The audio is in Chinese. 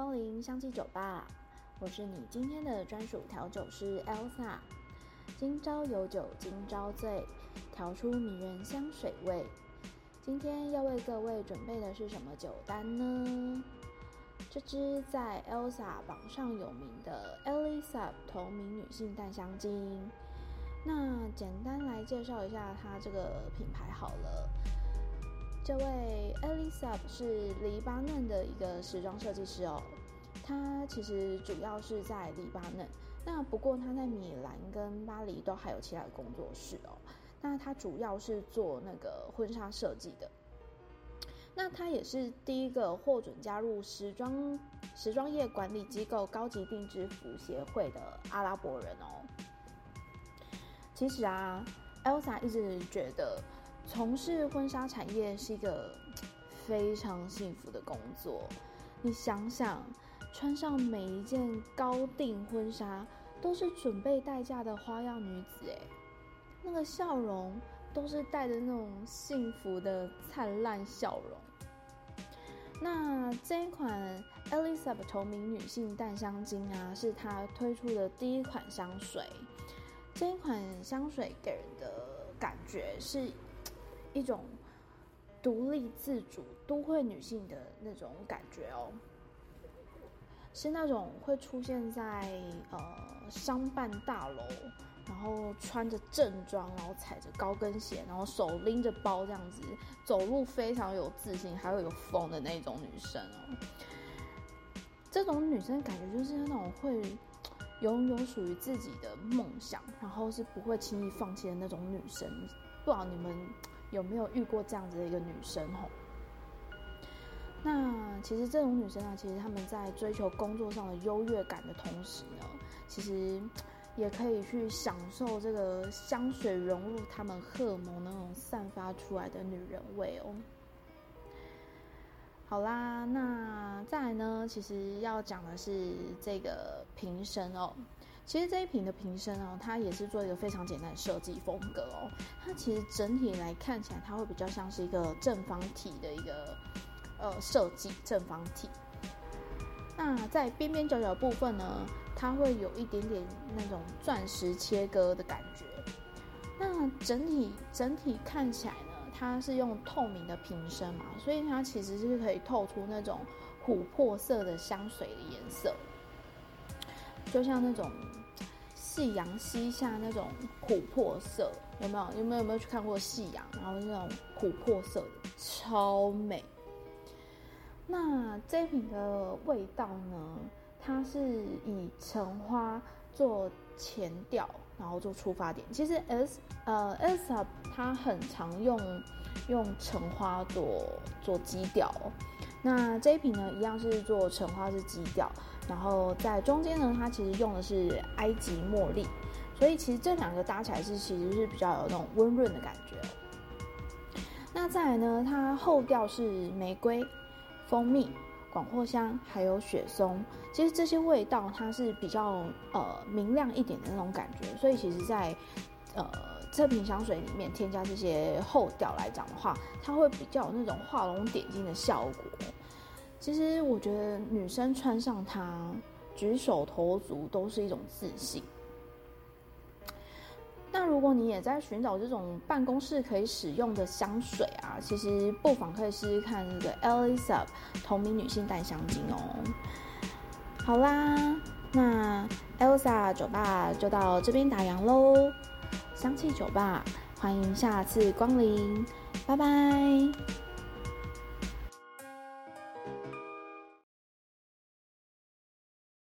光临香气酒吧，我是你今天的专属调酒师 Elsa。今朝有酒今朝醉，调出迷人香水味。今天要为各位准备的是什么酒单呢？这支在 Elsa 榜上有名的 Elisa 同名女性淡香精。那简单来介绍一下它这个品牌好了。这位 Elisa 是黎巴嫩的一个时装设计师哦，他其实主要是在黎巴嫩，那不过他在米兰跟巴黎都还有其他的工作室哦。那他主要是做那个婚纱设计的，那他也是第一个获准加入时装时装业管理机构高级定制服协会的阿拉伯人哦。其实啊，Elsa 一直觉得。从事婚纱产业是一个非常幸福的工作。你想想，穿上每一件高定婚纱，都是准备待嫁的花样女子，哎，那个笑容都是带着那种幸福的灿烂笑容。那这一款 Elisa 同名女性淡香精啊，是她推出的第一款香水。这一款香水给人的感觉是。一种独立自主都会女性的那种感觉哦，是那种会出现在呃商办大楼，然后穿着正装，然后踩着高跟鞋，然后手拎着包这样子走路非常有自信，还会有风的那种女生哦。这种女生感觉就是那种会拥有属于自己的梦想，然后是不会轻易放弃的那种女生。不知道你们。有没有遇过这样子的一个女生吼？那其实这种女生啊，其实他们在追求工作上的优越感的同时呢，其实也可以去享受这个香水融入他们荷尔蒙那种散发出来的女人味哦。好啦，那再来呢，其实要讲的是这个瓶身哦。其实这一瓶的瓶身哦，它也是做一个非常简单的设计风格哦。它其实整体来看起来，它会比较像是一个正方体的一个呃设计，正方体。那在边边角角部分呢，它会有一点点那种钻石切割的感觉。那整体整体看起来呢，它是用透明的瓶身嘛，所以它其实是可以透出那种琥珀色的香水的颜色，就像那种。夕阳西下那种琥珀色，有没有？有没有？有没有去看过夕阳？然后那种琥珀色的，超美。那这瓶的味道呢？它是以橙花做前调，然后做出发点。其实 S 呃 S，它很常用用橙花做做基调。那这一瓶呢，一样是做橙花是基调。然后在中间呢，它其实用的是埃及茉莉，所以其实这两个搭起来是其实是比较有那种温润的感觉。那再来呢，它后调是玫瑰、蜂蜜、广藿香，还有雪松。其实这些味道它是比较呃明亮一点的那种感觉，所以其实在呃这瓶香水里面添加这些后调来讲的话，它会比较有那种画龙点睛的效果。其实我觉得女生穿上它，举手投足都是一种自信。那如果你也在寻找这种办公室可以使用的香水啊，其实不妨可以试试看这个 Elisa 同名女性淡香精哦。好啦，那 Elsa 酒吧就到这边打烊喽。香气酒吧，欢迎下次光临，拜拜。